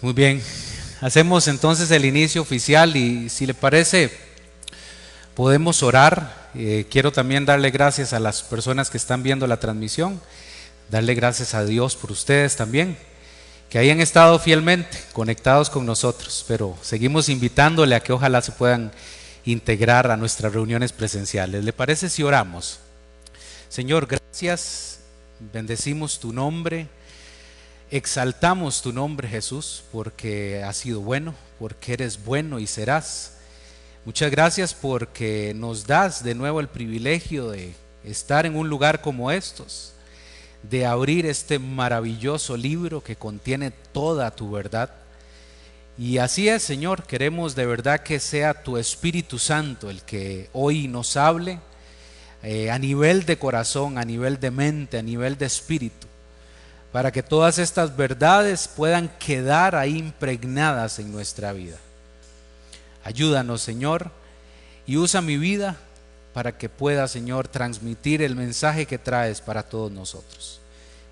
Muy bien, hacemos entonces el inicio oficial y si le parece, podemos orar. Eh, quiero también darle gracias a las personas que están viendo la transmisión, darle gracias a Dios por ustedes también, que hayan estado fielmente conectados con nosotros, pero seguimos invitándole a que ojalá se puedan integrar a nuestras reuniones presenciales. ¿Le parece si oramos? Señor, gracias, bendecimos tu nombre Exaltamos tu nombre Jesús porque has sido bueno, porque eres bueno y serás. Muchas gracias porque nos das de nuevo el privilegio de estar en un lugar como estos, de abrir este maravilloso libro que contiene toda tu verdad. Y así es, Señor, queremos de verdad que sea tu Espíritu Santo el que hoy nos hable eh, a nivel de corazón, a nivel de mente, a nivel de espíritu para que todas estas verdades puedan quedar ahí impregnadas en nuestra vida. Ayúdanos, Señor, y usa mi vida para que pueda, Señor, transmitir el mensaje que traes para todos nosotros.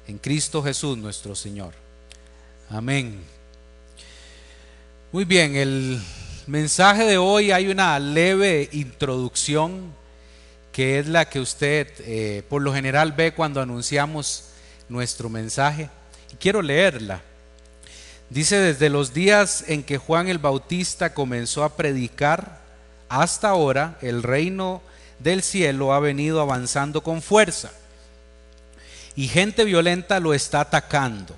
En Cristo Jesús nuestro Señor. Amén. Muy bien, el mensaje de hoy hay una leve introducción que es la que usted eh, por lo general ve cuando anunciamos nuestro mensaje. Y quiero leerla. Dice, desde los días en que Juan el Bautista comenzó a predicar, hasta ahora el reino del cielo ha venido avanzando con fuerza y gente violenta lo está atacando.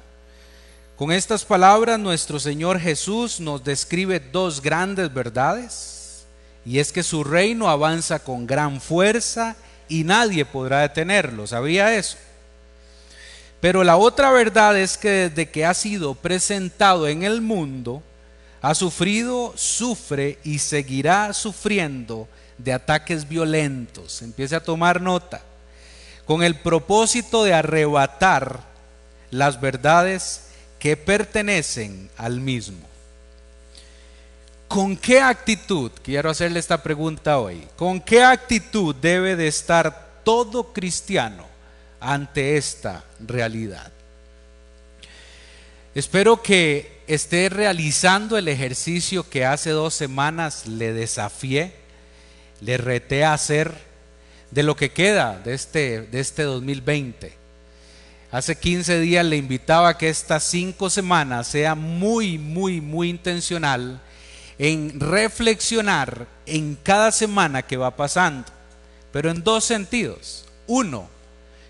Con estas palabras nuestro Señor Jesús nos describe dos grandes verdades y es que su reino avanza con gran fuerza y nadie podrá detenerlo. ¿Sabía eso? Pero la otra verdad es que desde que ha sido presentado en el mundo, ha sufrido, sufre y seguirá sufriendo de ataques violentos. Empiece a tomar nota. Con el propósito de arrebatar las verdades que pertenecen al mismo. ¿Con qué actitud, quiero hacerle esta pregunta hoy, con qué actitud debe de estar todo cristiano ante esta realidad. Espero que esté realizando el ejercicio que hace dos semanas le desafié, le reté a hacer de lo que queda de este, de este 2020. Hace 15 días le invitaba a que estas cinco semanas sea muy, muy, muy intencional en reflexionar en cada semana que va pasando, pero en dos sentidos. Uno,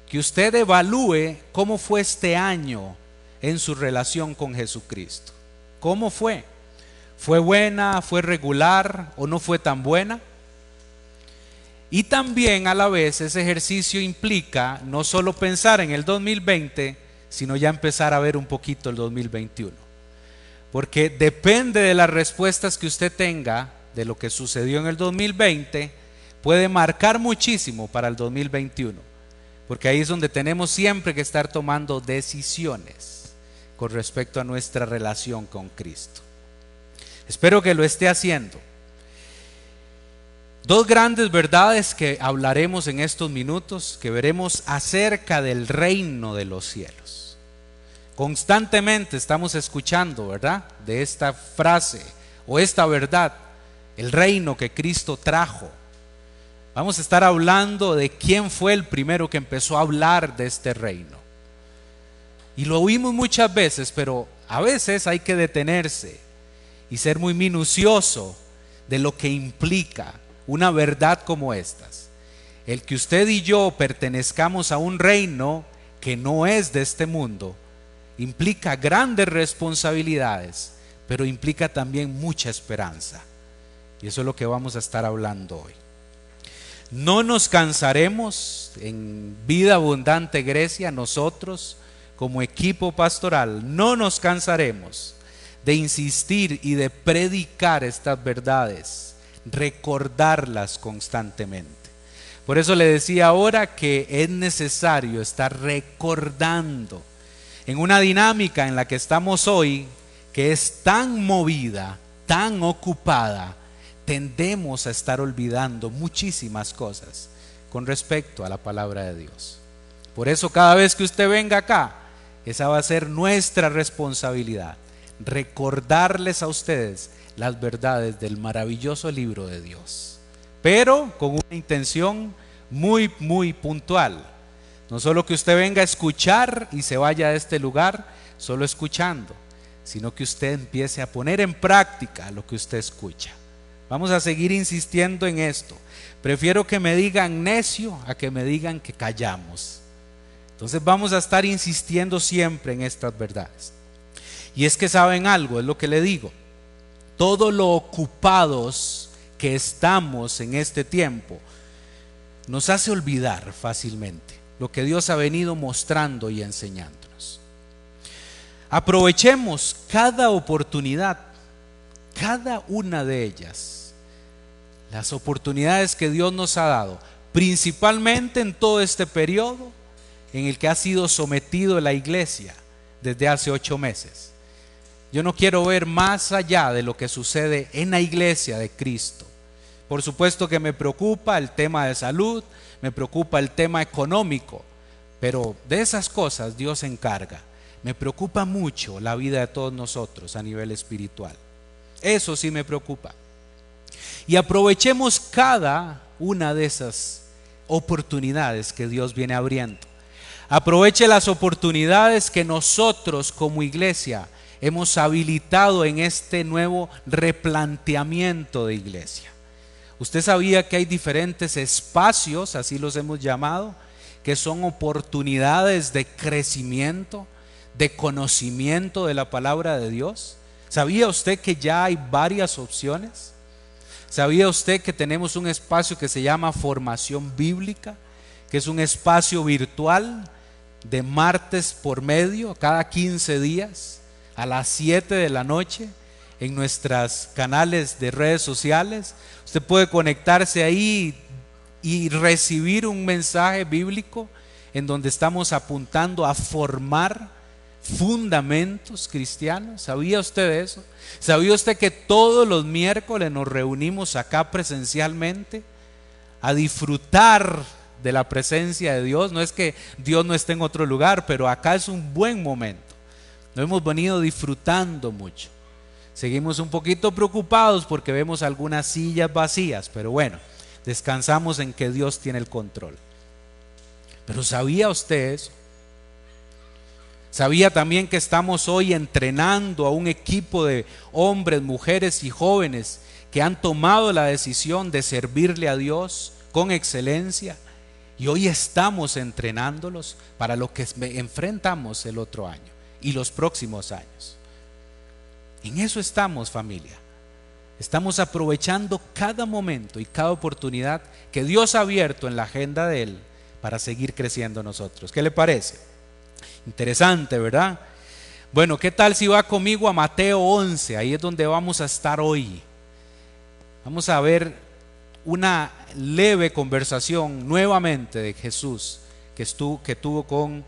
que usted evalúe cómo fue este año en su relación con Jesucristo. ¿Cómo fue? ¿Fue buena? ¿Fue regular? ¿O no fue tan buena? Y también a la vez ese ejercicio implica no solo pensar en el 2020, sino ya empezar a ver un poquito el 2021. Porque depende de las respuestas que usted tenga de lo que sucedió en el 2020, puede marcar muchísimo para el 2021 porque ahí es donde tenemos siempre que estar tomando decisiones con respecto a nuestra relación con Cristo. Espero que lo esté haciendo. Dos grandes verdades que hablaremos en estos minutos, que veremos acerca del reino de los cielos. Constantemente estamos escuchando, ¿verdad? De esta frase o esta verdad, el reino que Cristo trajo Vamos a estar hablando de quién fue el primero que empezó a hablar de este reino. Y lo oímos muchas veces, pero a veces hay que detenerse y ser muy minucioso de lo que implica una verdad como estas. El que usted y yo pertenezcamos a un reino que no es de este mundo implica grandes responsabilidades, pero implica también mucha esperanza. Y eso es lo que vamos a estar hablando hoy. No nos cansaremos en vida abundante Grecia, nosotros como equipo pastoral, no nos cansaremos de insistir y de predicar estas verdades, recordarlas constantemente. Por eso le decía ahora que es necesario estar recordando en una dinámica en la que estamos hoy, que es tan movida, tan ocupada, tendemos a estar olvidando muchísimas cosas con respecto a la palabra de Dios. Por eso cada vez que usted venga acá, esa va a ser nuestra responsabilidad. recordarles a ustedes las verdades del maravilloso libro de Dios, pero con una intención muy, muy puntual. No solo que usted venga a escuchar y se vaya de este lugar solo escuchando, sino que usted empiece a poner en práctica lo que usted escucha. Vamos a seguir insistiendo en esto. Prefiero que me digan necio a que me digan que callamos. Entonces vamos a estar insistiendo siempre en estas verdades. Y es que saben algo, es lo que le digo. Todo lo ocupados que estamos en este tiempo nos hace olvidar fácilmente lo que Dios ha venido mostrando y enseñándonos. Aprovechemos cada oportunidad, cada una de ellas, las oportunidades que Dios nos ha dado, principalmente en todo este periodo en el que ha sido sometido la iglesia desde hace ocho meses. Yo no quiero ver más allá de lo que sucede en la iglesia de Cristo. Por supuesto que me preocupa el tema de salud, me preocupa el tema económico, pero de esas cosas Dios se encarga. Me preocupa mucho la vida de todos nosotros a nivel espiritual. Eso sí me preocupa. Y aprovechemos cada una de esas oportunidades que Dios viene abriendo. Aproveche las oportunidades que nosotros como iglesia hemos habilitado en este nuevo replanteamiento de iglesia. Usted sabía que hay diferentes espacios, así los hemos llamado, que son oportunidades de crecimiento, de conocimiento de la palabra de Dios. ¿Sabía usted que ya hay varias opciones? ¿Sabía usted que tenemos un espacio que se llama formación bíblica, que es un espacio virtual de martes por medio, cada 15 días, a las 7 de la noche, en nuestros canales de redes sociales? Usted puede conectarse ahí y recibir un mensaje bíblico en donde estamos apuntando a formar fundamentos cristianos. ¿Sabía usted eso? ¿Sabía usted que todos los miércoles nos reunimos acá presencialmente a disfrutar de la presencia de Dios? No es que Dios no esté en otro lugar, pero acá es un buen momento. Nos hemos venido disfrutando mucho. Seguimos un poquito preocupados porque vemos algunas sillas vacías, pero bueno, descansamos en que Dios tiene el control. Pero ¿sabía usted eso? ¿Sabía también que estamos hoy entrenando a un equipo de hombres, mujeres y jóvenes que han tomado la decisión de servirle a Dios con excelencia? Y hoy estamos entrenándolos para lo que enfrentamos el otro año y los próximos años. En eso estamos familia. Estamos aprovechando cada momento y cada oportunidad que Dios ha abierto en la agenda de Él para seguir creciendo nosotros. ¿Qué le parece? Interesante, ¿verdad? Bueno, ¿qué tal si va conmigo a Mateo 11? Ahí es donde vamos a estar hoy. Vamos a ver una leve conversación nuevamente de Jesús que, estuvo, que tuvo con,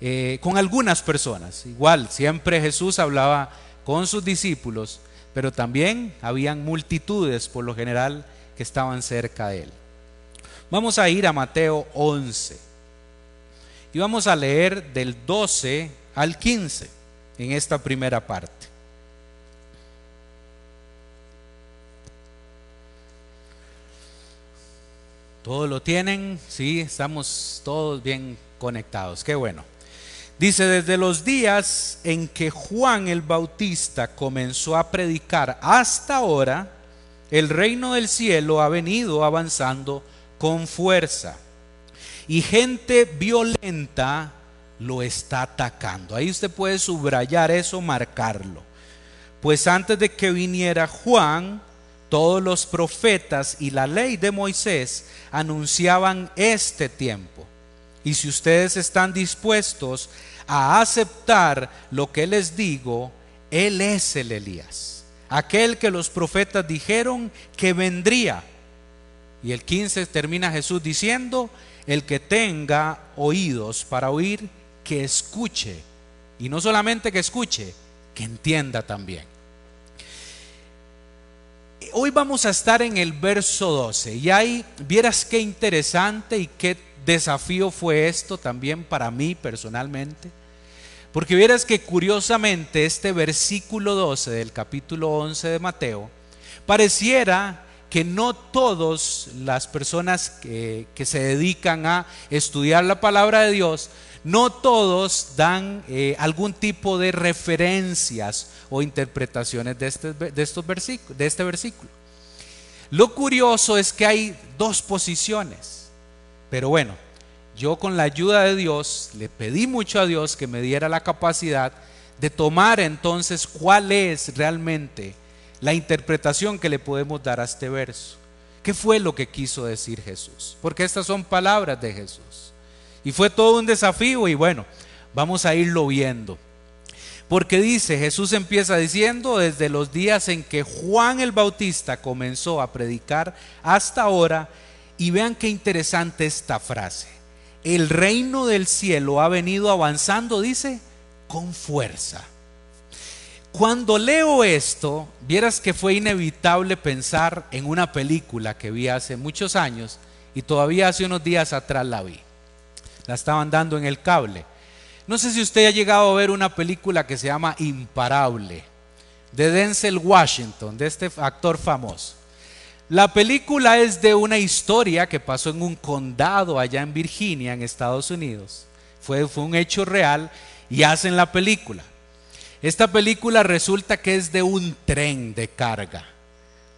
eh, con algunas personas. Igual, siempre Jesús hablaba con sus discípulos, pero también habían multitudes por lo general que estaban cerca de él. Vamos a ir a Mateo 11 y vamos a leer del 12 al 15 en esta primera parte. ¿Todos lo tienen? Sí, estamos todos bien conectados. Qué bueno. Dice, desde los días en que Juan el Bautista comenzó a predicar hasta ahora, el reino del cielo ha venido avanzando con fuerza y gente violenta lo está atacando. Ahí usted puede subrayar eso, marcarlo. Pues antes de que viniera Juan, todos los profetas y la ley de Moisés anunciaban este tiempo. Y si ustedes están dispuestos a aceptar lo que les digo, Él es el Elías, aquel que los profetas dijeron que vendría. Y el 15 termina Jesús diciendo, el que tenga oídos para oír, que escuche. Y no solamente que escuche, que entienda también. Hoy vamos a estar en el verso 12 y ahí vieras qué interesante y qué desafío fue esto también para mí personalmente. Porque vieras que curiosamente este versículo 12 del capítulo 11 de Mateo pareciera que no todas las personas que, se dedican a estudiar la palabra de Dios, no todos dan eh, algún tipo de referencias o interpretaciones de este, de, estos versículos, de este versículo. Lo curioso es que hay dos posiciones, pero bueno, yo con la ayuda de Dios le pedí mucho a Dios que me diera la capacidad de tomar entonces cuál es realmente la interpretación que le podemos dar a este verso. ¿Qué fue lo que quiso decir Jesús? Porque estas son palabras de Jesús. Y fue todo un desafío y bueno, vamos a irlo viendo. Porque dice, Jesús empieza diciendo, desde los días en que Juan el Bautista comenzó a predicar hasta ahora, y vean qué interesante esta frase el reino del cielo ha venido avanzando, dice, con fuerza. Cuando leo esto, vieras que fue inevitable pensar en una película que vi hace muchos años y todavía hace unos días atrás la vi. La estaban dando en el cable. No sé si usted ha llegado a ver una película que se llama Imparable, de Denzel Washington, de este actor famoso. La película es de una historia que pasó en un condado allá en Virginia, en Estados Unidos. Fue, fue un hecho real y hacen la película. Esta película resulta que es de un tren de carga.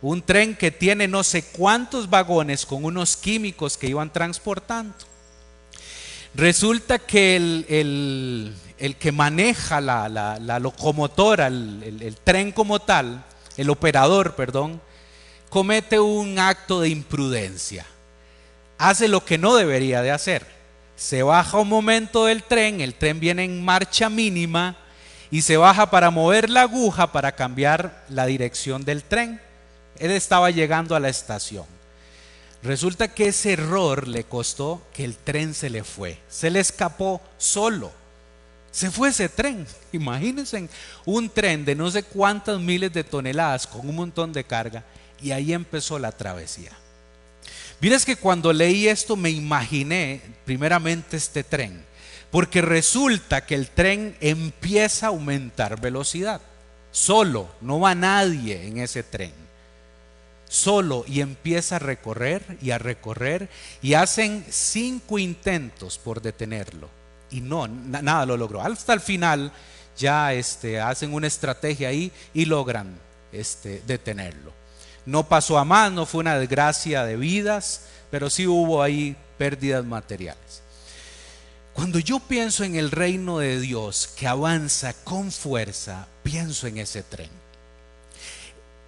Un tren que tiene no sé cuántos vagones con unos químicos que iban transportando. Resulta que el, que maneja la, locomotora, el tren como tal, el operador, perdón, comete un acto de imprudencia. Hace lo que no debería de hacer. Se baja un momento del tren, el tren viene en marcha mínima y se baja para mover la aguja para cambiar la dirección del tren. Él estaba llegando a la estación. Resulta que ese error le costó que el tren se le fue. Se le escapó solo. Se fue ese tren. Imagínense un tren de no sé cuántas miles de toneladas con un montón de carga y ahí empezó la travesía. Miren que cuando leí esto me imaginé primeramente este tren, porque resulta que el tren empieza a aumentar velocidad. Solo, no va nadie en ese tren. Solo y empieza a recorrer y a recorrer y hacen cinco intentos por detenerlo y no, nada lo logró. Hasta el final ya este, hacen una estrategia ahí y logran este, detenerlo. No pasó a más, no fue una desgracia de vidas, pero sí hubo ahí pérdidas materiales. Cuando yo pienso en el reino de Dios que avanza con fuerza, pienso en ese tren.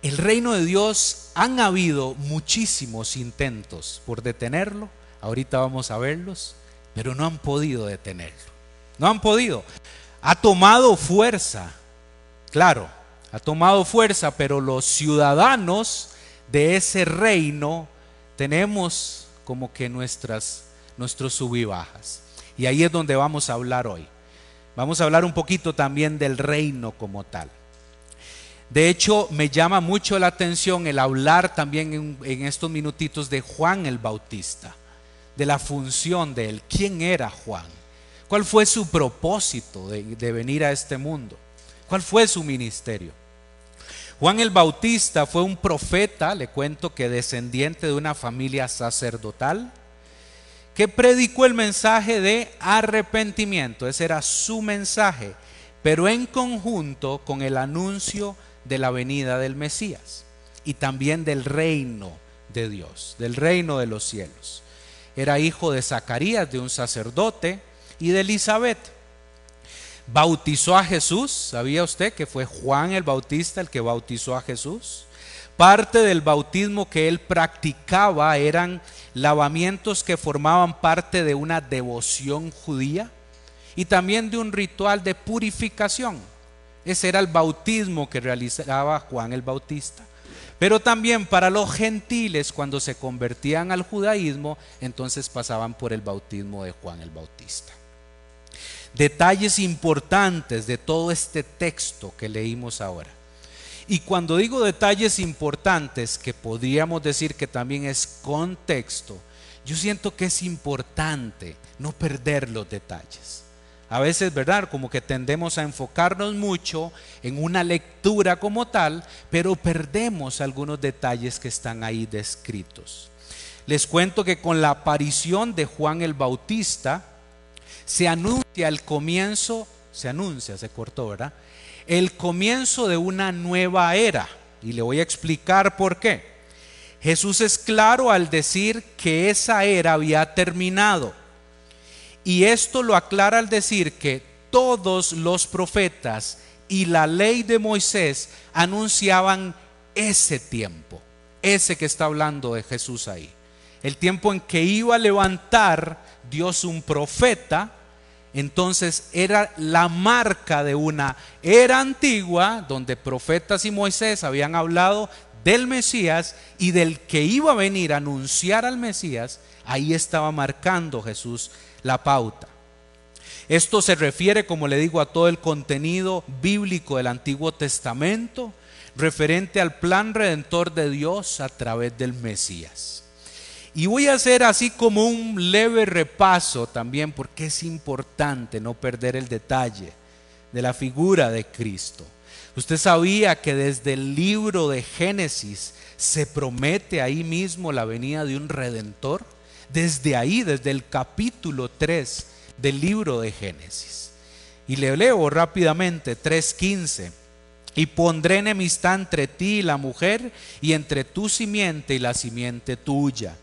El reino de Dios han habido muchísimos intentos por detenerlo, ahorita vamos a verlos, pero no han podido detenerlo. No han podido. Ha tomado fuerza, claro, ha tomado fuerza, pero los ciudadanos de ese reino tenemos como que nuestras nuestros sub y ahí es donde vamos a hablar hoy. Vamos a hablar un poquito también del reino como tal. De hecho, me llama mucho la atención el hablar también en, estos minutitos de Juan el Bautista, de la función de él. ¿Quién era Juan? ¿Cuál fue su propósito de venir a este mundo? ¿Cuál fue su ministerio? Juan el Bautista fue un profeta, le cuento que descendiente de una familia sacerdotal, que predicó el mensaje de arrepentimiento, ese era su mensaje, pero en conjunto con el anuncio de la venida del Mesías y también del reino de Dios, del reino de los cielos. Era hijo de Zacarías, de un sacerdote, y de Elizabeth bautizó a Jesús. ¿Sabía usted que fue Juan el Bautista el que bautizó a Jesús? Parte del bautismo que él practicaba eran lavamientos que formaban parte de una devoción judía y también de un ritual de purificación. Ese era el bautismo que realizaba Juan el Bautista. Pero también para los gentiles, cuando se convertían al judaísmo, entonces pasaban por el bautismo de Juan el Bautista detalles importantes de todo este texto que leímos ahora. Y cuando digo detalles importantes, que podríamos decir que también es contexto, yo siento que es importante no perder los detalles. A veces, ¿verdad? Como que tendemos a enfocarnos mucho en una lectura como tal, pero perdemos algunos detalles que están ahí descritos. Les cuento que con la aparición de Juan el Bautista se anuncia el comienzo, se anuncia, se cortó, ¿verdad? El comienzo de una nueva era. Y le voy a explicar por qué. Jesús es claro al decir que esa era había terminado y esto lo aclara al decir que todos los profetas y la ley de Moisés anunciaban ese tiempo, ese que está hablando de Jesús ahí. El tiempo en que iba a levantar Dios un profeta, entonces era la marca de una era antigua donde profetas y Moisés habían hablado del Mesías y del que iba a venir a anunciar al Mesías, ahí estaba marcando Jesús la pauta. Esto se refiere, como le digo, a todo el contenido bíblico del Antiguo Testamento referente al plan redentor de Dios a través del Mesías. Y voy a hacer así como un leve repaso también porque es importante no perder el detalle de la figura de Cristo. Usted sabía que desde el libro de Génesis se promete ahí mismo la venida de un redentor desde ahí, desde el capítulo 3 del libro de Génesis. Y le leo rápidamente 3.15. Y pondré enemistad entre ti y la mujer, y entre tu simiente y la simiente tuya.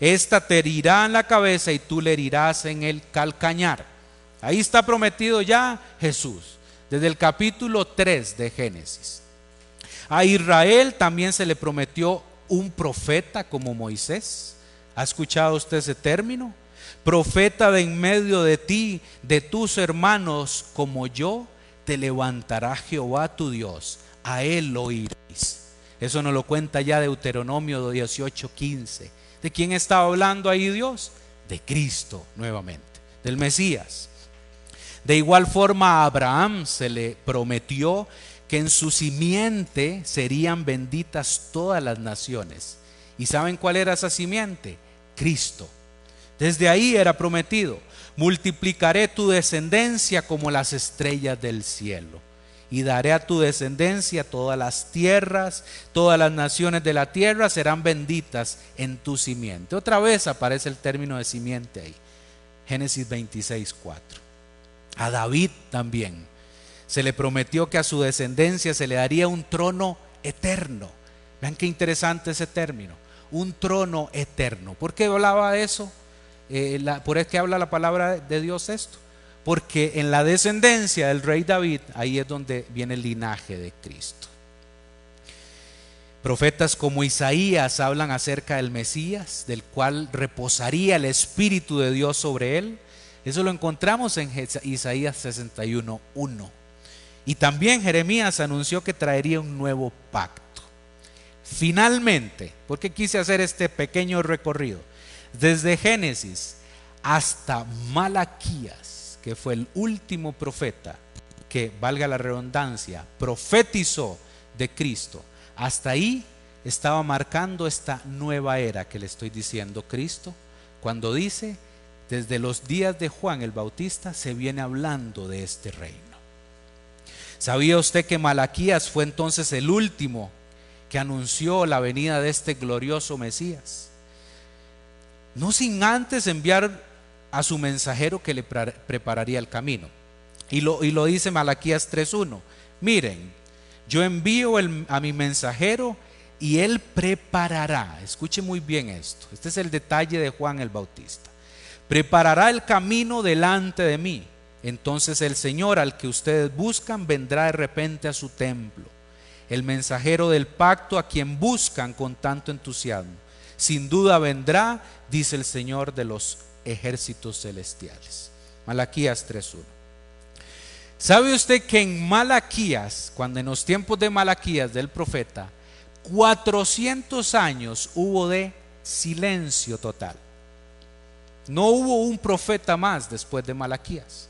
Esta te herirá en la cabeza y tú le herirás en el calcañar. Ahí está prometido ya Jesús, desde el capítulo 3 de Génesis. A Israel también se le prometió un profeta como Moisés. ¿Ha escuchado usted ese término? Profeta de en medio de ti, de tus hermanos, como yo, te levantará Jehová tu Dios, a él oiréis. Eso nos lo cuenta ya Deuteronomio 18:15. ¿De quién estaba hablando ahí Dios? De Cristo nuevamente, del Mesías. De igual forma a Abraham se le prometió que en su simiente serían benditas todas las naciones. ¿Y saben cuál era esa simiente? Cristo. Desde ahí era prometido, multiplicaré tu descendencia como las estrellas del cielo y daré a tu descendencia todas las tierras, todas las naciones de la tierra serán benditas en tu simiente. Otra vez aparece el término de simiente ahí. Génesis 26, 4. A David también se le prometió que a su descendencia se le daría un trono eterno. Vean qué interesante ese término un trono eterno. ¿Por qué hablaba de eso? Eh, ¿Por qué habla la palabra de Dios esto? Porque en la descendencia del rey David, ahí es donde viene el linaje de Cristo. Profetas como Isaías hablan acerca del Mesías, del cual reposaría el Espíritu de Dios sobre él. Eso lo encontramos en Isaías 61.1. Y también Jeremías anunció que traería un nuevo pacto. Finalmente, porque quise hacer este pequeño recorrido? Desde Génesis hasta Malaquías, que fue el último profeta que, valga la redundancia, profetizó de Cristo. Hasta ahí estaba marcando esta nueva era que le estoy diciendo Cristo, cuando dice, desde los días de Juan el Bautista se viene hablando de este reino. ¿Sabía usted que Malaquías fue entonces el último que anunció la venida de este glorioso Mesías. No sin antes enviar a su mensajero que le prepararía el camino. Y lo, y lo dice Malaquías 3.1. Miren, yo envío a mi mensajero y él preparará. Escuche muy bien esto. Este es el detalle de Juan el Bautista. Preparará el camino delante de mí. Entonces el Señor al que ustedes buscan vendrá de repente a su templo el mensajero del pacto a quien buscan con tanto entusiasmo. Sin duda vendrá, dice el Señor de los ejércitos celestiales. Malaquías 3.1. ¿Sabe usted que en Malaquías, cuando en los tiempos de Malaquías del profeta, 400 años hubo de silencio total? No hubo un profeta más después de Malaquías.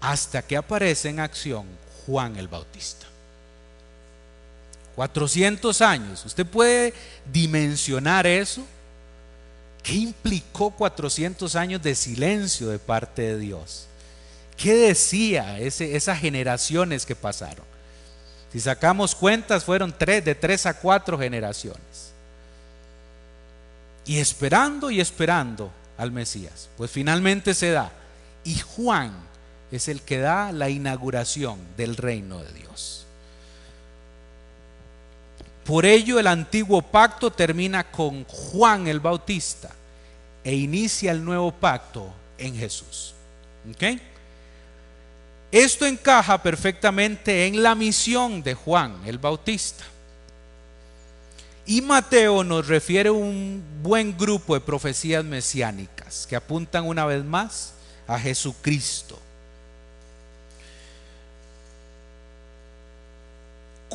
Hasta que aparece en acción Juan el Bautista. 400 años. ¿Usted puede dimensionar eso? ¿Qué implicó 400 años de silencio de parte de Dios? ¿Qué decía esas generaciones que pasaron? Si sacamos cuentas, fueron tres, de tres a cuatro generaciones. Y esperando y esperando al Mesías. Pues finalmente se da. Y Juan es el que da la inauguración del reino de Dios. Por ello el antiguo pacto termina con Juan el Bautista e inicia el nuevo pacto en Jesús. Esto encaja perfectamente en la misión de Juan el Bautista. Y Mateo nos refiere un buen grupo de profecías mesiánicas que apuntan una vez más a Jesucristo.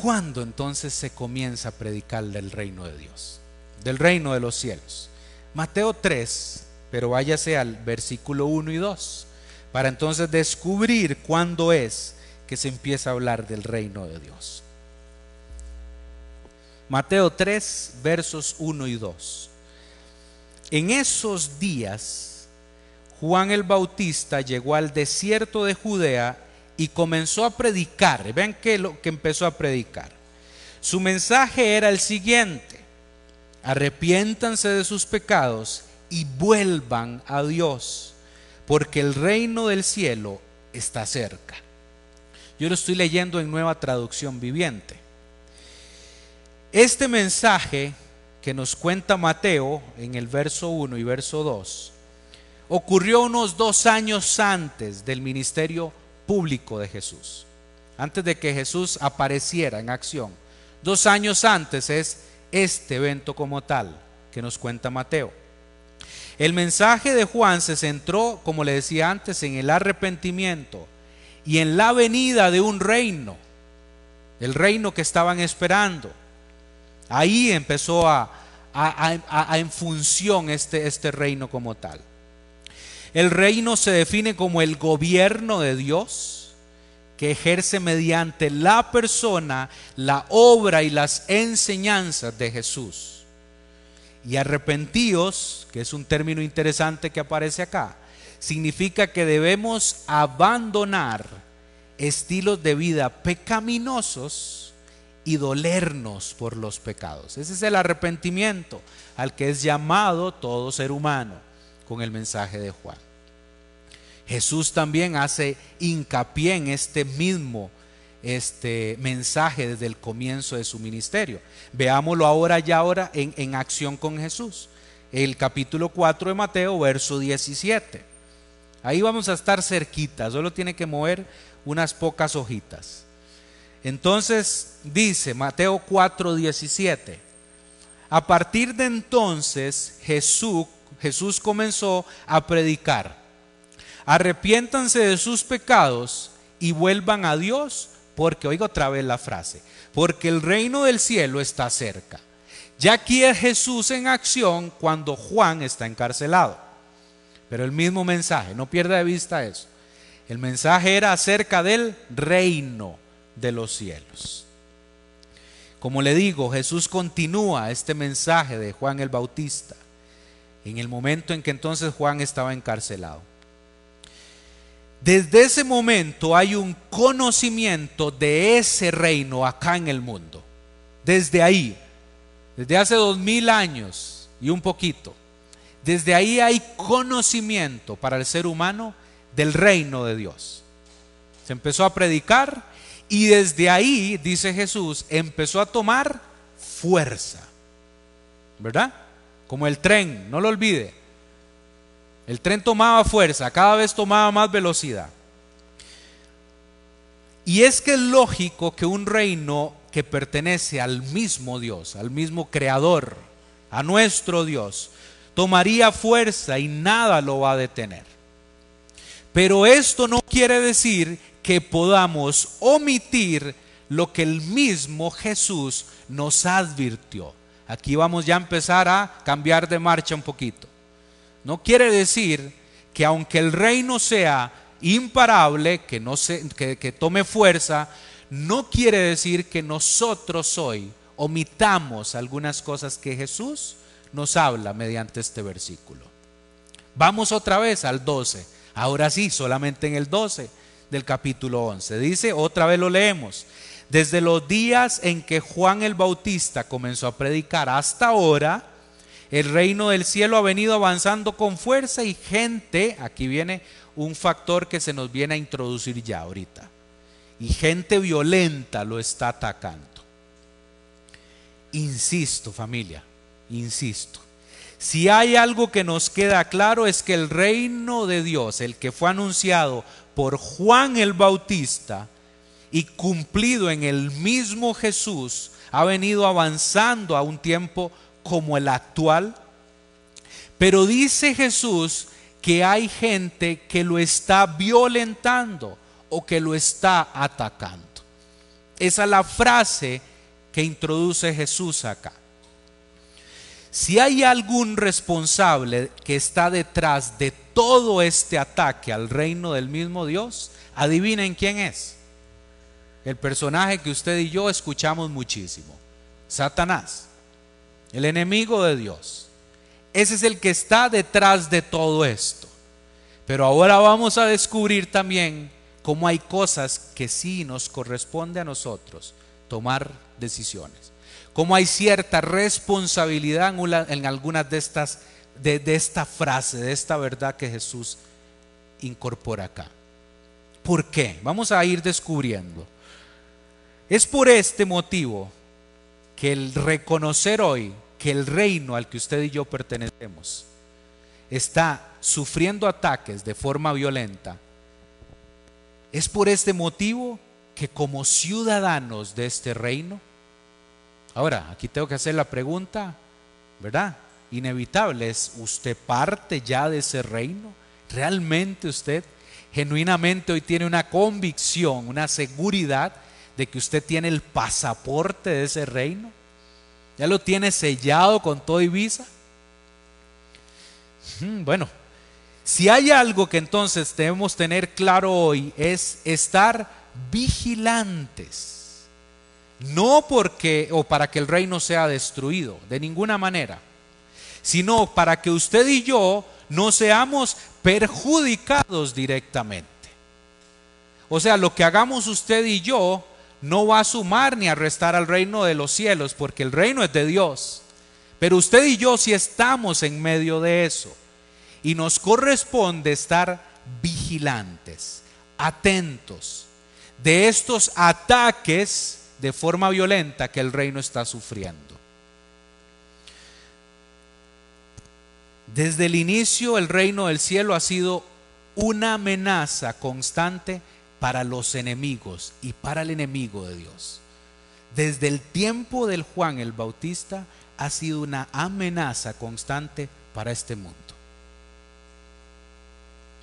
¿Cuándo entonces se comienza a predicar del reino de Dios? Del reino de los cielos. Mateo 3, pero váyase al versículo 1 y 2, para entonces descubrir cuándo es que se empieza a hablar del reino de Dios. Mateo 3, versos 1 y 2. En esos días, Juan el Bautista llegó al desierto de Judea y comenzó a predicar. Vean que lo que empezó a predicar. Su mensaje era el siguiente: arrepiéntanse de sus pecados y vuelvan a Dios, porque el reino del cielo está cerca. Yo lo estoy leyendo en nueva traducción viviente. Este mensaje que nos cuenta Mateo en el verso 1 y verso 2 ocurrió unos dos años antes del ministerio público de Jesús, antes de que Jesús apareciera en acción. Dos años antes es este evento como tal que nos cuenta Mateo. El mensaje de Juan se centró, como le decía antes, en el arrepentimiento y en la venida de un reino, el reino que estaban esperando. Ahí empezó a, a, en función este, este reino como tal. El reino se define como el gobierno de Dios que ejerce mediante la persona la obra y las enseñanzas de Jesús. Y arrepentíos, que es un término interesante que aparece acá, significa que debemos abandonar estilos de vida pecaminosos y dolernos por los pecados. Ese es el arrepentimiento al que es llamado todo ser humano con el mensaje de Juan. Jesús también hace hincapié en este mismo este mensaje desde el comienzo de su ministerio. Veámoslo ahora ya ahora en, en acción con Jesús. El capítulo 4 de Mateo, verso 17. Ahí vamos a estar cerquita, solo tiene que mover unas pocas hojitas. Entonces dice Mateo 4, 17. A partir de entonces Jesús Jesús comenzó a predicar. Arrepiéntanse de sus pecados y vuelvan a Dios, porque, oiga otra vez la frase, porque el reino del cielo está cerca. Ya aquí es Jesús en acción cuando Juan está encarcelado. Pero el mismo mensaje, no pierda de vista eso. El mensaje era acerca del reino de los cielos. Como le digo, Jesús continúa este mensaje de Juan el Bautista en el momento en que entonces Juan estaba encarcelado. Desde ese momento hay un conocimiento de ese reino acá en el mundo. Desde ahí, desde hace dos mil años y un poquito, desde ahí hay conocimiento para el ser humano del reino de Dios. Se empezó a predicar y desde ahí, dice Jesús, empezó a tomar fuerza. ¿Verdad? Como el tren, no lo olvide. El tren tomaba fuerza, cada vez tomaba más velocidad. Y es que es lógico que un reino que pertenece al mismo Dios, al mismo Creador, a nuestro Dios, tomaría fuerza y nada lo va a detener. Pero esto no quiere decir que podamos omitir lo que el mismo Jesús nos advirtió. Aquí vamos ya a empezar a cambiar de marcha un poquito. No quiere decir que aunque el reino sea imparable, que, no se, que, tome fuerza, no quiere decir que nosotros hoy omitamos algunas cosas que Jesús nos habla mediante este versículo. Vamos otra vez al 12. Ahora sí, solamente en el 12 del capítulo 11. Dice, otra vez lo leemos. Desde los días en que Juan el Bautista comenzó a predicar hasta ahora, el reino del cielo ha venido avanzando con fuerza y gente, aquí viene un factor que se nos viene a introducir ya ahorita, y gente violenta lo está atacando. Insisto familia, insisto, si hay algo que nos queda claro es que el reino de Dios, el que fue anunciado por Juan el Bautista y cumplido en el mismo Jesús, ha venido avanzando a un tiempo como el actual. Pero dice Jesús que hay gente que lo está violentando o que lo está atacando. Esa es la frase que introduce Jesús acá. Si hay algún responsable que está detrás de todo este ataque al reino del mismo Dios, adivinen quién es. El personaje que usted y yo escuchamos muchísimo, Satanás, el enemigo de Dios. Ese es el que está detrás de todo esto. Pero ahora vamos a descubrir también cómo hay cosas que sí nos corresponde a nosotros tomar decisiones cómo hay cierta responsabilidad en, algunas de estas, de, de esta frase, de esta verdad que Jesús incorpora acá. ¿Por qué? Vamos a ir descubriendo. Es por este motivo que el reconocer hoy que el reino al que usted y yo pertenecemos está sufriendo ataques de forma violenta, es por este motivo que como ciudadanos de este reino, Ahora, aquí tengo que hacer la pregunta, ¿verdad? Inevitable, ¿es usted parte ya de ese reino? ¿Realmente usted genuinamente hoy tiene una convicción, una seguridad de que usted tiene el pasaporte de ese reino? ¿Ya lo tiene sellado con todo y visa? Hmm, bueno, si hay algo que entonces debemos tener claro hoy es estar vigilantes no porque o para que el reino sea destruido, de ninguna manera, sino para que usted y yo no seamos perjudicados directamente. O sea, lo que hagamos usted y yo no va a sumar ni a restar al reino de los cielos, porque el reino es de Dios. Pero usted y yo sí estamos en medio de eso. Y nos corresponde estar vigilantes, atentos de estos ataques de forma violenta que el reino está sufriendo. Desde el inicio el reino del cielo ha sido una amenaza constante para los enemigos y para el enemigo de Dios. Desde el tiempo del Juan el Bautista ha sido una amenaza constante para este mundo.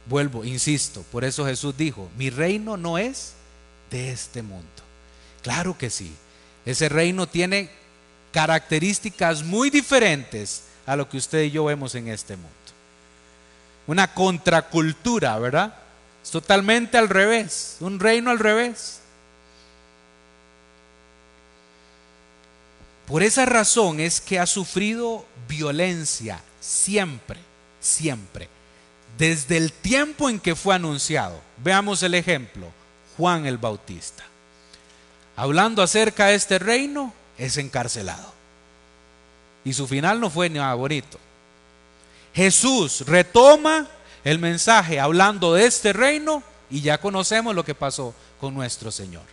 Vuelvo, insisto, por eso Jesús dijo, mi reino no es de este mundo. Claro que sí. Ese reino tiene características muy diferentes a lo que usted y yo vemos en este mundo. Una contracultura, ¿verdad? Es totalmente al revés, un reino al revés. Por esa razón es que ha sufrido violencia siempre, siempre. Desde el tiempo en que fue anunciado. Veamos el ejemplo. Juan el Bautista hablando acerca de este reino, es encarcelado. Y su final no fue nada bonito. Jesús retoma el mensaje hablando de este reino y ya conocemos lo que pasó con nuestro Señor.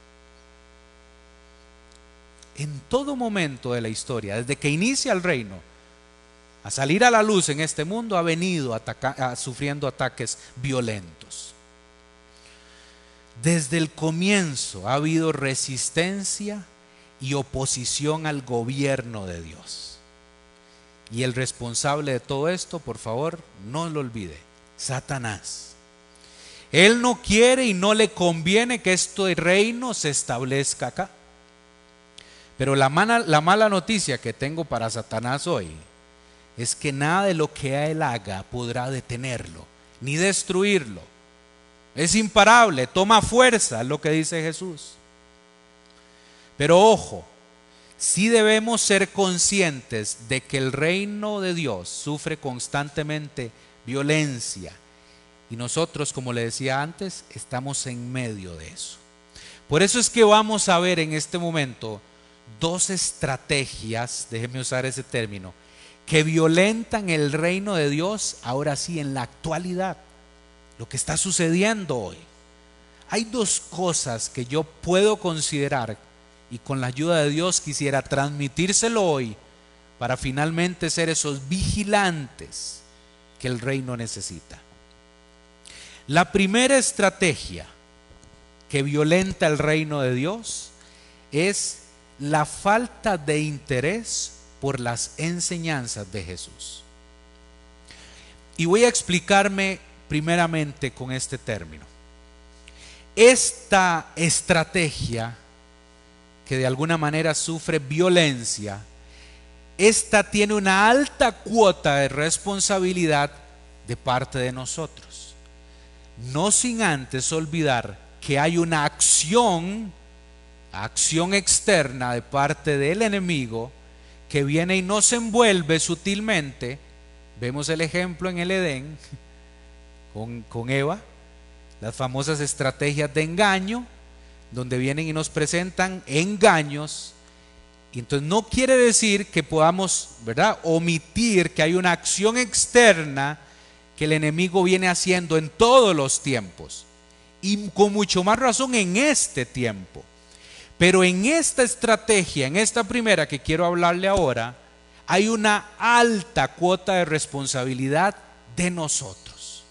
En todo momento de la historia, desde que inicia el reino, a salir a la luz en este mundo, ha venido sufriendo ataques violentos. Desde el comienzo ha habido resistencia y oposición al gobierno de Dios. Y el responsable de todo esto, por favor, no lo olvide, Satanás. Él no quiere y no le conviene que este reino se establezca acá. Pero la mala, la mala noticia que tengo para Satanás hoy es que nada de lo que él haga podrá detenerlo, ni destruirlo es imparable, toma fuerza, lo que dice Jesús. Pero ojo, sí debemos ser conscientes de que el reino de Dios sufre constantemente violencia. Y nosotros, como le decía antes, estamos en medio de eso. Por eso es que vamos a ver en este momento dos estrategias, déjeme usar ese término, que violentan el reino de Dios ahora sí en la actualidad, lo que está sucediendo hoy. Hay dos cosas que yo puedo considerar y con la ayuda de Dios quisiera transmitírselo hoy para finalmente ser esos vigilantes que el reino necesita. La primera estrategia que violenta el reino de Dios es la falta de interés por las enseñanzas de Jesús. Y voy a explicarme primeramente con este término. Esta estrategia que de alguna manera sufre violencia, esta tiene una alta cuota de responsabilidad de parte de nosotros. No sin antes olvidar que hay una acción, acción externa de parte del enemigo que viene y nos envuelve sutilmente. Vemos el ejemplo en el Edén con, Eva, las famosas estrategias de engaño, donde vienen y nos presentan engaños. Y entonces no quiere decir que podamos, ¿verdad?, omitir que hay una acción externa que el enemigo viene haciendo en todos los tiempos. Y con mucho más razón en este tiempo. Pero en esta estrategia, en esta primera que quiero hablarle ahora, hay una alta cuota de responsabilidad de nosotros.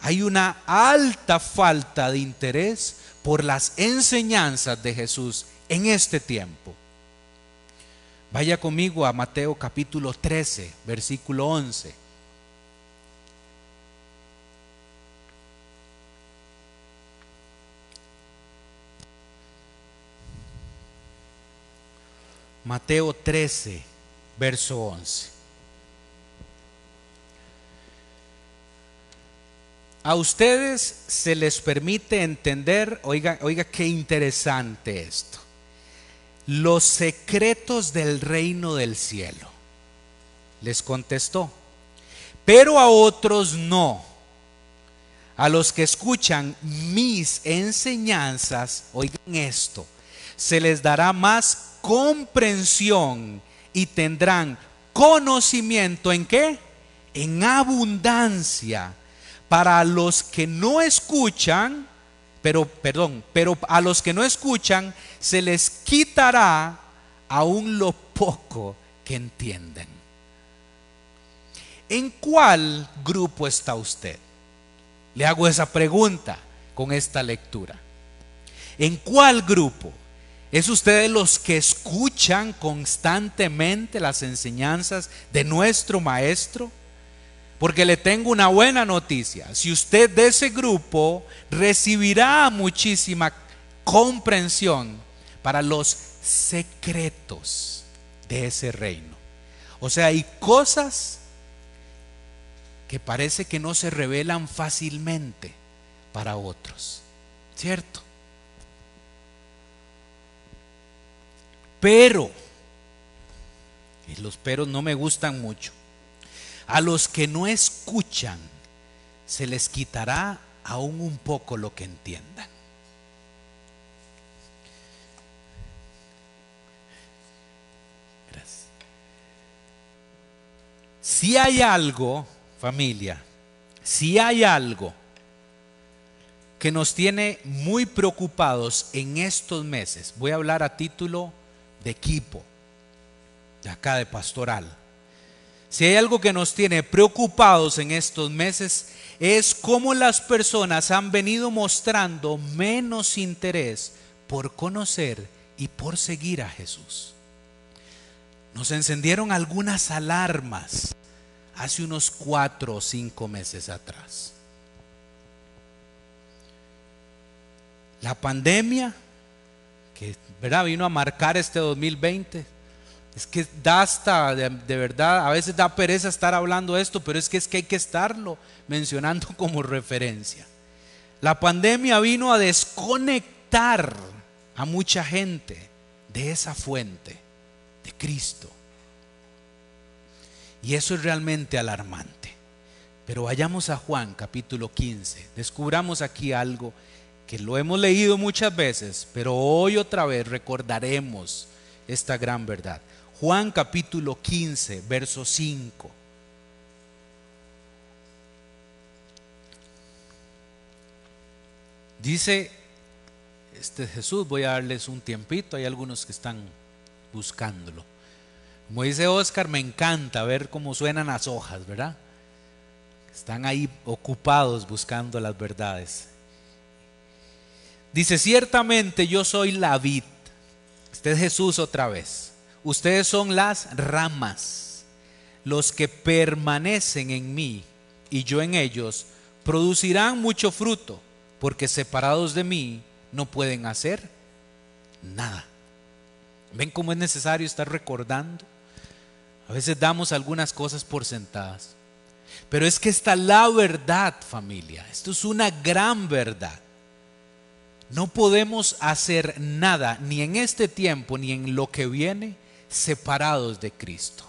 Hay una alta falta de interés por las enseñanzas de Jesús en este tiempo. Vaya conmigo a Mateo capítulo 13, versículo 11. Mateo 13, verso 11. A ustedes se les permite entender, oiga, oiga qué interesante esto, los secretos del reino del cielo. Les contestó, pero a otros no. A los que escuchan mis enseñanzas, oigan esto, se les dará más comprensión y tendrán conocimiento en qué? En abundancia para los que no escuchan, pero perdón, pero a los que no escuchan se les quitará aún lo poco que entienden. ¿En cuál grupo está usted? Le hago esa pregunta con esta lectura. ¿En cuál grupo? ¿Es usted de los que escuchan constantemente las enseñanzas de nuestro maestro? Porque le tengo una buena noticia. Si usted de ese grupo recibirá muchísima comprensión para los secretos de ese reino. O sea, hay cosas que parece que no se revelan fácilmente para otros. ¿Cierto? Pero, y los peros no me gustan mucho, a los que no escuchan se les quitará aún un poco lo que entiendan. Gracias. Si hay algo, familia, si hay algo que nos tiene muy preocupados en estos meses, voy a hablar a título de equipo, de acá de pastoral si hay algo que nos tiene preocupados en estos meses es cómo las personas han venido mostrando menos interés por conocer y por seguir a Jesús. Nos encendieron algunas alarmas hace unos cuatro o cinco meses atrás. La pandemia, que ¿verdad? vino a marcar este 2020, es que da hasta, de, verdad, a veces da pereza estar hablando esto, pero es que es que hay que estarlo mencionando como referencia. La pandemia vino a desconectar a mucha gente de esa fuente, de Cristo. Y eso es realmente alarmante. Pero vayamos a Juan capítulo 15. Descubramos aquí algo que lo hemos leído muchas veces, pero hoy otra vez recordaremos esta gran verdad. Juan capítulo 15, verso 5. Dice este Jesús, voy a darles un tiempito, hay algunos que están buscándolo. Como dice Oscar, me encanta ver cómo suenan las hojas, ¿verdad? Están ahí ocupados buscando las verdades. Dice, ciertamente yo soy la vid. Este es Jesús otra vez. Ustedes son las ramas. Los que permanecen en mí y yo en ellos producirán mucho fruto, porque separados de mí no pueden hacer nada. ¿Ven cómo es necesario estar recordando? A veces damos algunas cosas por sentadas. Pero es que está la verdad, familia. Esto es una gran verdad. No podemos hacer nada, ni en este tiempo, ni en lo que viene, separados de Cristo.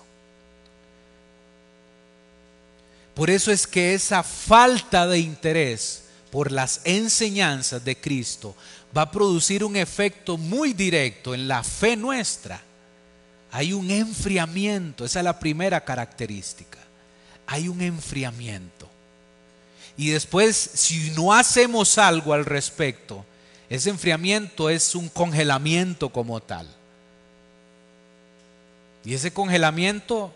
Por eso es que esa falta de interés por las enseñanzas de Cristo va a producir un efecto muy directo en la fe nuestra. Hay un enfriamiento, esa es la primera característica. Hay un enfriamiento. Y después, si no hacemos algo al respecto, ese enfriamiento es un congelamiento como tal. Y ese congelamiento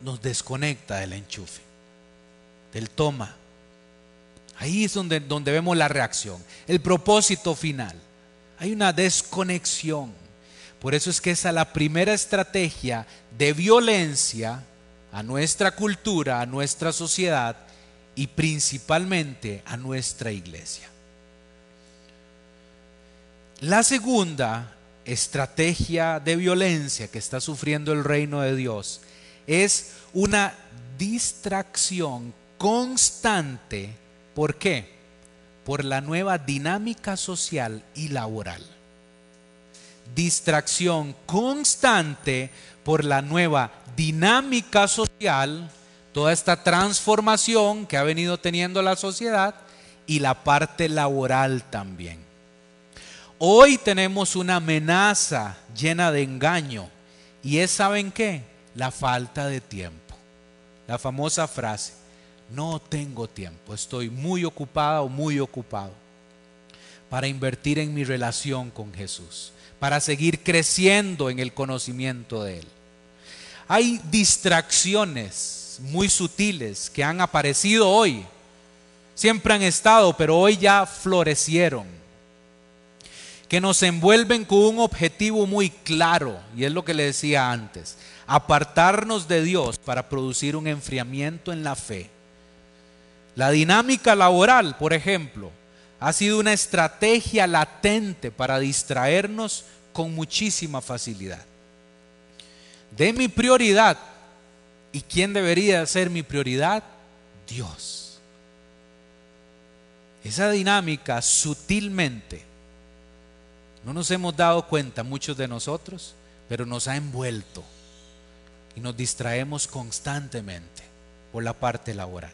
nos desconecta del enchufe, del toma. Ahí es donde, donde vemos la reacción, el propósito final. Hay una desconexión. Por eso es que esa es la primera estrategia de violencia a nuestra cultura, a nuestra sociedad y principalmente a nuestra iglesia. La segunda estrategia de violencia que está sufriendo el reino de Dios es una distracción constante. ¿Por qué? Por la nueva dinámica social y laboral. Distracción constante por la nueva dinámica social, toda esta transformación que ha venido teniendo la sociedad y la parte laboral también. Hoy tenemos una amenaza llena de engaño y es, ¿saben qué? La falta de tiempo. La famosa frase, no tengo tiempo, estoy muy ocupada o muy ocupado para invertir en mi relación con Jesús, para seguir creciendo en el conocimiento de Él. Hay distracciones muy sutiles que han aparecido hoy, siempre han estado, pero hoy ya florecieron que nos envuelven con un objetivo muy claro, y es lo que le decía antes, apartarnos de Dios para producir un enfriamiento en la fe. La dinámica laboral, por ejemplo, ha sido una estrategia latente para distraernos con muchísima facilidad. De mi prioridad, ¿y quién debería ser mi prioridad? Dios. Esa dinámica sutilmente no nos hemos dado cuenta, muchos de nosotros, pero nos ha envuelto y nos distraemos constantemente por la parte laboral.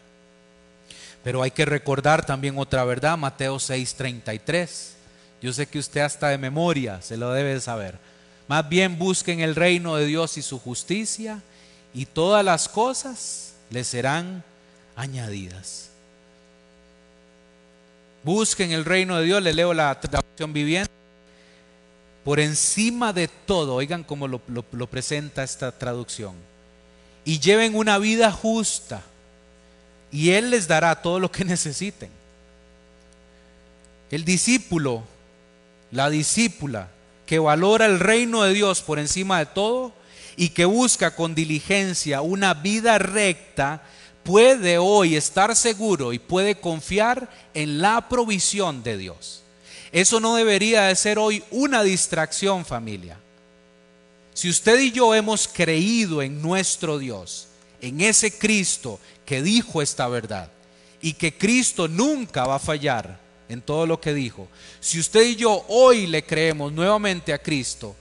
Pero hay que recordar también otra verdad, Mateo 6:33. Yo sé que usted hasta de memoria se lo debe saber. Más bien busquen el reino de Dios y su justicia y todas las cosas le serán añadidas. Busquen el reino de Dios, le leo la traducción viviente por encima de todo, oigan cómo lo, presenta esta traducción, y lleven una vida justa, y Él les dará todo lo que necesiten. El discípulo, la discípula que valora el reino de Dios por encima de todo y que busca con diligencia una vida recta, puede hoy estar seguro y puede confiar en la provisión de Dios. Eso no debería de ser hoy una distracción familia. Si usted y yo hemos creído en nuestro Dios, en ese Cristo que dijo esta verdad, y que Cristo nunca va a fallar en todo lo que dijo, si usted y yo hoy le creemos nuevamente a Cristo,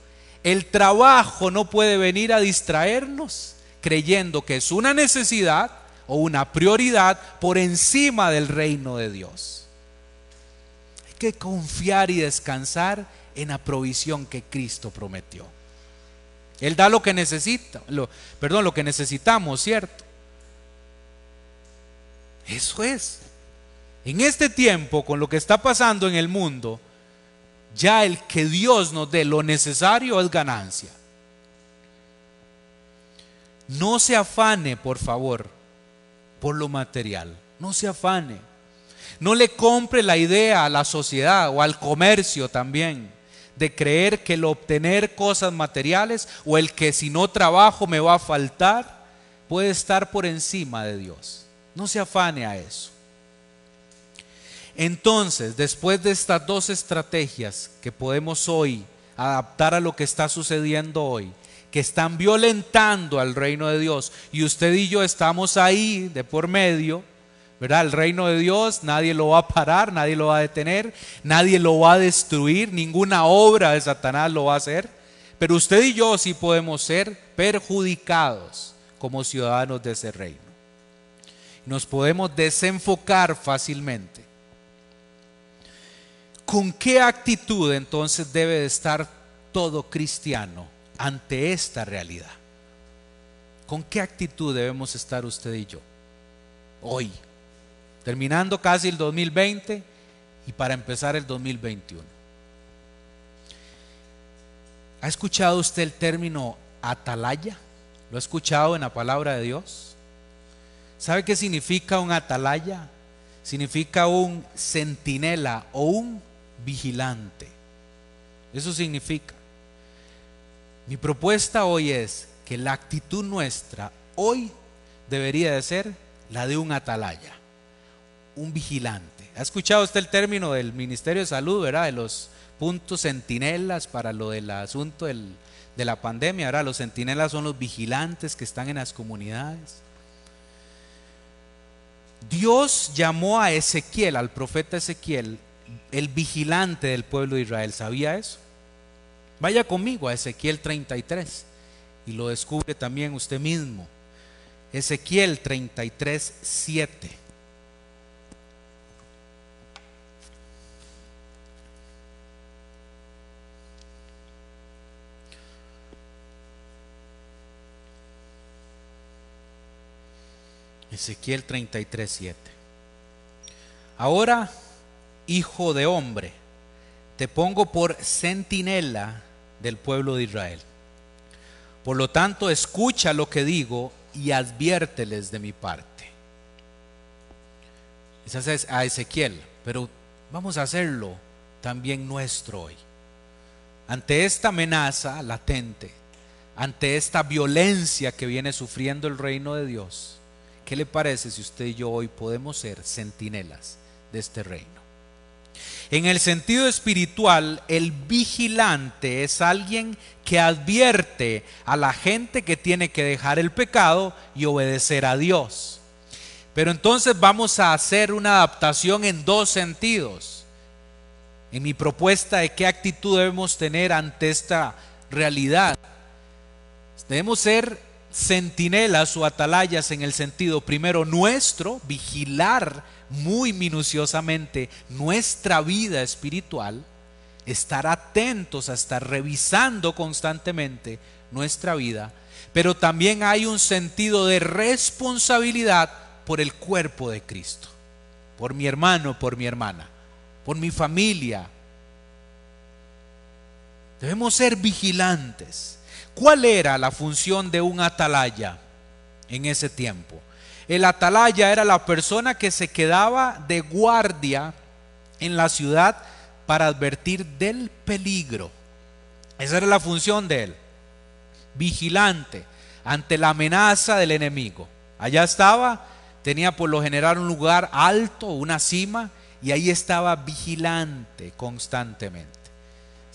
El trabajo no puede venir a distraernos creyendo que es una necesidad o una prioridad por encima del reino de Dios. Que confiar y descansar en la provisión que Cristo prometió. Él da lo que necesita, lo, perdón, lo que necesitamos, ¿cierto? Eso es. En este tiempo, con lo que está pasando en el mundo, ya el que Dios nos dé lo necesario es ganancia. No se afane, por favor, por lo material. No se afane. No le compre la idea a la sociedad o al comercio también de creer que el obtener cosas materiales o el que si no trabajo me va a faltar puede estar por encima de Dios. No se afane a eso. Entonces, después de estas dos estrategias que podemos hoy adaptar a lo que está sucediendo hoy, que están violentando al reino de Dios, y usted y yo estamos ahí de por medio, ¿verdad? El reino de Dios nadie lo va a parar, nadie lo va a detener, nadie lo va a destruir, ninguna obra de Satanás lo va a hacer, pero usted y yo sí podemos ser perjudicados como ciudadanos de ese reino. Nos podemos desenfocar fácilmente. ¿Con qué actitud entonces debe de estar todo cristiano ante esta realidad? ¿Con qué actitud debemos estar usted y yo hoy? Terminando casi el 2020 y para empezar el 2021. ¿Ha escuchado usted el término atalaya? ¿Lo ha escuchado en la palabra de Dios? ¿Sabe qué significa un atalaya? Significa un centinela o un vigilante. Eso significa. Mi propuesta hoy es que la actitud nuestra hoy debería de ser la de un atalaya, un vigilante. ¿Ha escuchado usted el término del Ministerio de Salud, verdad? De los puntos centinelas para lo del asunto de la pandemia, ¿verdad? Los centinelas son los vigilantes que están en las comunidades. Dios llamó a Ezequiel, al profeta Ezequiel, el vigilante del pueblo de Israel. ¿Sabía eso? Vaya conmigo a Ezequiel 33 y lo descubre también usted mismo. Ezequiel 33, 7. Ezequiel 33, 7. Ahora hijo de hombre, te pongo por centinela del pueblo de Israel. Por lo tanto, escucha lo que digo y adviérteles de mi parte. Esa es a Ezequiel, pero vamos a hacerlo también nuestro hoy. Ante esta amenaza latente, ante esta violencia que viene sufriendo el reino de Dios, ¿qué le parece si usted y yo hoy podemos ser centinelas de este reino? En el sentido espiritual, el vigilante es alguien que advierte a la gente que tiene que dejar el pecado y obedecer a Dios. Pero entonces vamos a hacer una adaptación en dos sentidos. En mi propuesta de qué actitud debemos tener ante esta realidad. Debemos ser centinelas o atalayas en el sentido primero nuestro, vigilar muy minuciosamente nuestra vida espiritual, estar atentos a estar revisando constantemente nuestra vida, pero también hay un sentido de responsabilidad por el cuerpo de Cristo, por mi hermano, por mi hermana, por mi familia. Debemos ser vigilantes. ¿Cuál era la función de un atalaya en ese tiempo? El atalaya era la persona que se quedaba de guardia en la ciudad para advertir del peligro. Esa era la función de él. Vigilante ante la amenaza del enemigo. Allá estaba, tenía por lo general un lugar alto, una cima, y ahí estaba vigilante constantemente.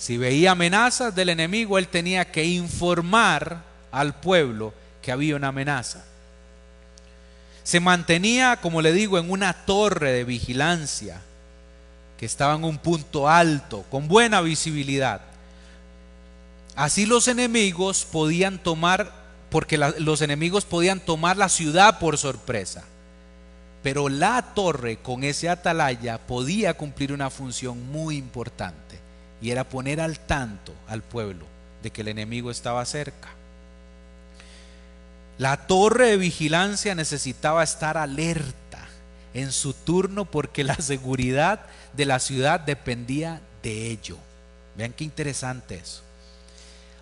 Si veía amenazas del enemigo, él tenía que informar al pueblo que había una amenaza. Se mantenía, como le digo, en una torre de vigilancia que estaba en un punto alto, con buena visibilidad. Así los enemigos podían tomar, porque los enemigos podían tomar la ciudad por sorpresa. Pero la torre con ese atalaya podía cumplir una función muy importante y era poner al tanto al pueblo de que el enemigo estaba cerca. La torre de vigilancia necesitaba estar alerta en su turno porque la seguridad de la ciudad dependía de ello. Vean qué interesante eso.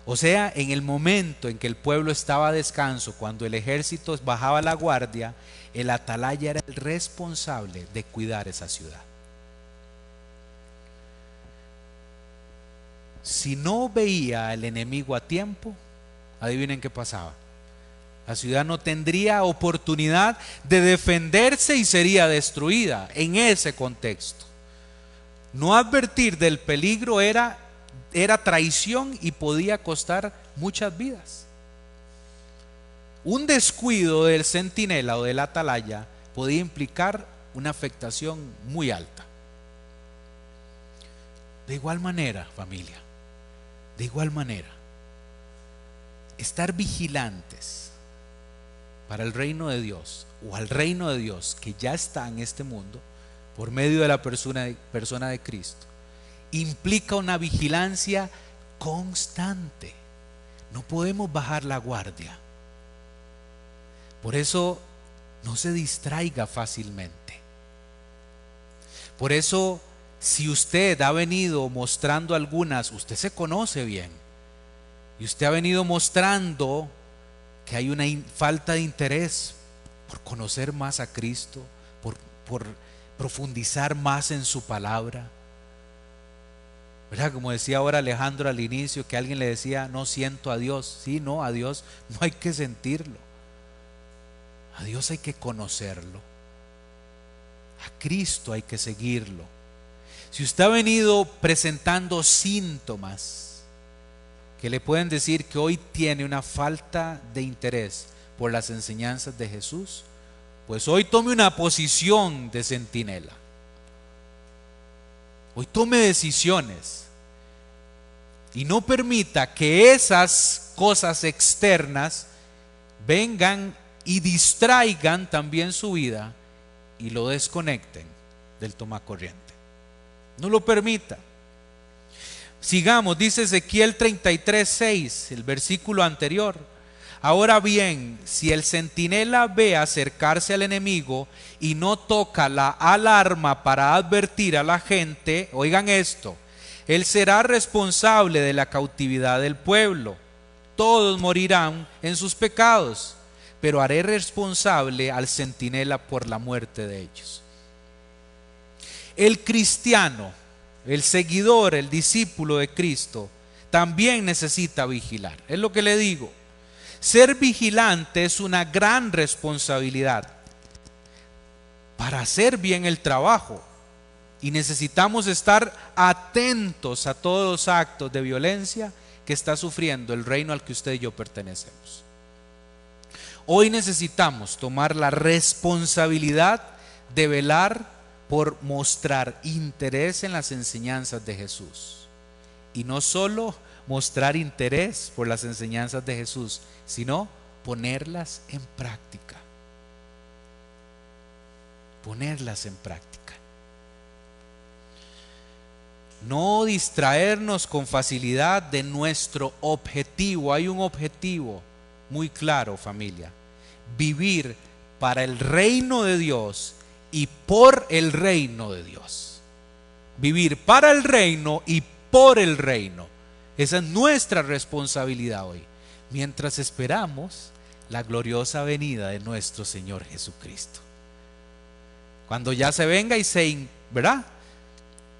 O sea, en el momento en que el pueblo estaba a descanso, cuando el ejército bajaba la guardia, el atalaya era el responsable de cuidar esa ciudad. Si no veía al enemigo a tiempo, adivinen qué pasaba. La ciudad no tendría oportunidad de defenderse y sería destruida en ese contexto. No advertir del peligro era, era traición y podía costar muchas vidas. Un descuido del centinela o del atalaya podía implicar una afectación muy alta. De igual manera, familia, de igual manera, estar vigilantes para el reino de Dios o al reino de Dios que ya está en este mundo por medio de la persona de, Cristo implica una vigilancia constante. No podemos bajar la guardia. Por eso no se distraiga fácilmente. Por eso, si usted ha venido mostrando algunas, usted se conoce bien, y usted ha venido mostrando que hay una falta de interés por conocer más a Cristo, por, profundizar más en su palabra. ¿Verdad? Como decía ahora Alejandro al inicio, que alguien le decía, no siento a Dios. Sí, no, a Dios no hay que sentirlo. A Dios hay que conocerlo. A Cristo hay que seguirlo. Si usted ha venido presentando síntomas que le pueden decir que hoy tiene una falta de interés por las enseñanzas de Jesús, pues hoy tome una posición de centinela. Hoy tome decisiones y no permita que esas cosas externas vengan y distraigan también su vida y lo desconecten del toma corriente. No lo permita. Sigamos, dice Ezequiel 33, 6, el versículo anterior. Ahora bien, si el centinela ve acercarse al enemigo y no toca la alarma para advertir a la gente, oigan esto, él será responsable de la cautividad del pueblo. Todos morirán en sus pecados pero haré responsable al centinela por la muerte de ellos. El cristiano, el seguidor, el discípulo de Cristo, también necesita vigilar. Es lo que le digo. Ser vigilante es una gran responsabilidad para hacer bien el trabajo. Y necesitamos estar atentos a todos los actos de violencia que está sufriendo el reino al que usted y yo pertenecemos. Hoy necesitamos tomar la responsabilidad de velar por mostrar interés en las enseñanzas de Jesús. Y no solo mostrar interés por las enseñanzas de Jesús, sino ponerlas en práctica. Ponerlas en práctica. No distraernos con facilidad de nuestro objetivo. Hay un objetivo muy claro, familia vivir para el reino de Dios y por el reino de Dios. Vivir para el reino y por el reino. Esa es nuestra responsabilidad hoy, mientras esperamos la gloriosa venida de nuestro Señor Jesucristo. Cuando ya se venga y se, ¿verdad?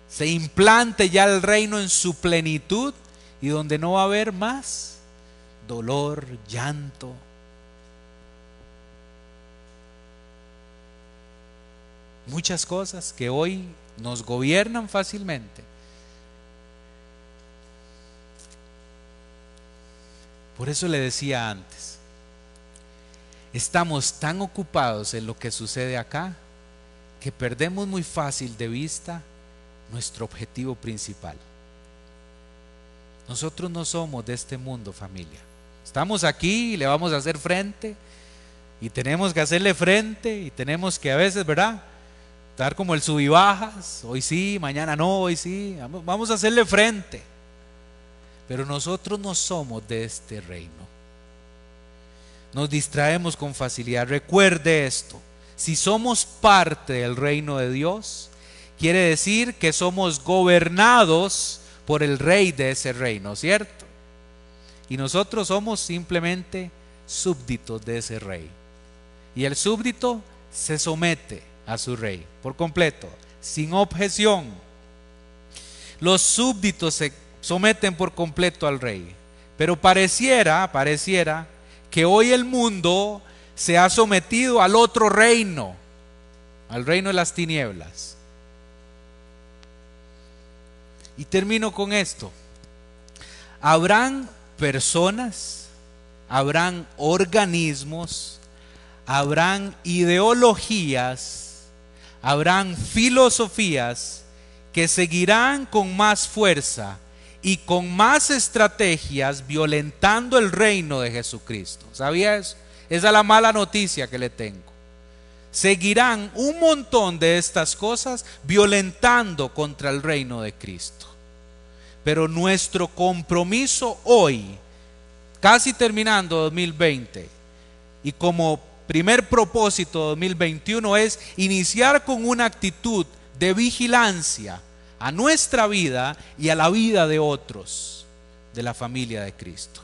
Se implante ya el reino en su plenitud y donde no va a haber más dolor, llanto, muchas cosas que hoy nos gobiernan fácilmente. Por eso le decía antes, estamos tan ocupados en lo que sucede acá que perdemos muy fácil de vista nuestro objetivo principal. Nosotros no somos de este mundo, familia. Estamos aquí y le vamos a hacer frente y tenemos que hacerle frente y tenemos que a veces, ¿verdad? Estar como el sub y bajas, hoy sí, mañana no, hoy sí, vamos a hacerle frente. Pero nosotros no somos de este reino. Nos distraemos con facilidad. Recuerde esto, si somos parte del reino de Dios, quiere decir que somos gobernados por el rey de ese reino, ¿cierto? Y nosotros somos simplemente súbditos de ese rey. Y el súbdito se somete a su rey por completo, sin objeción. Los súbditos se someten por completo al rey. Pero pareciera, pareciera que hoy el mundo se ha sometido al otro reino, al reino de las tinieblas. Y termino con esto. Habrán personas, habrán organismos, habrán ideologías, habrán filosofías que seguirán con más fuerza y con más estrategias violentando el reino de Jesucristo. ¿Sabía eso? Esa es la mala noticia que le tengo. Seguirán un montón de estas cosas violentando contra el reino de Cristo. Pero nuestro compromiso hoy, casi terminando 2020, y como primer propósito 2021 es iniciar con una actitud de vigilancia a nuestra vida y a la vida de otros de la familia de Cristo.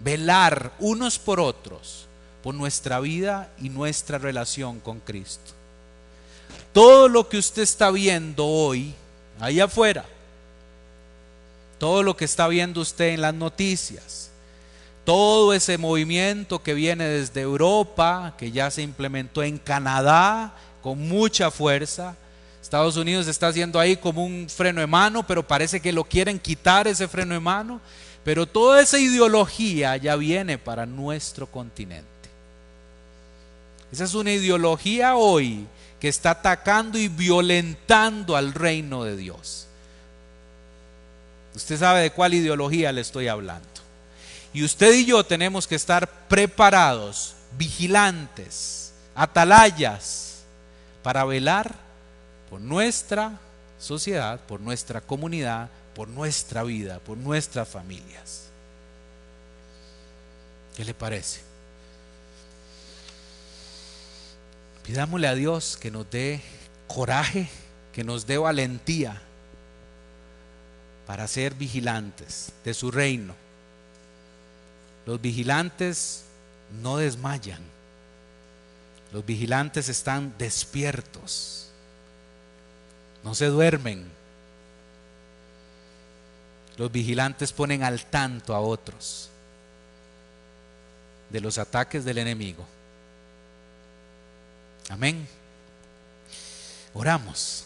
Velar unos por otros, por nuestra vida y nuestra relación con Cristo. Todo lo que usted está viendo hoy, ahí afuera, todo lo que está viendo usted en las noticias, todo ese movimiento que viene desde Europa, que ya se implementó en Canadá con mucha fuerza, Estados Unidos está haciendo ahí como un freno de mano, pero parece que lo quieren quitar ese freno de mano. Pero toda esa ideología ya viene para nuestro continente. Esa es una ideología hoy que está atacando y violentando al reino de Dios. Usted sabe de cuál ideología le estoy hablando. Y usted y yo tenemos que estar preparados, vigilantes, atalayas, para velar por nuestra sociedad, por nuestra comunidad, por nuestra vida, por nuestras familias. ¿Qué le parece? Pidámosle a Dios que nos dé coraje, que nos dé valentía para ser vigilantes de su reino. Los vigilantes no desmayan. Los vigilantes están despiertos no se duermen. Los vigilantes ponen al tanto a otros de los ataques del enemigo. Amén. Oramos.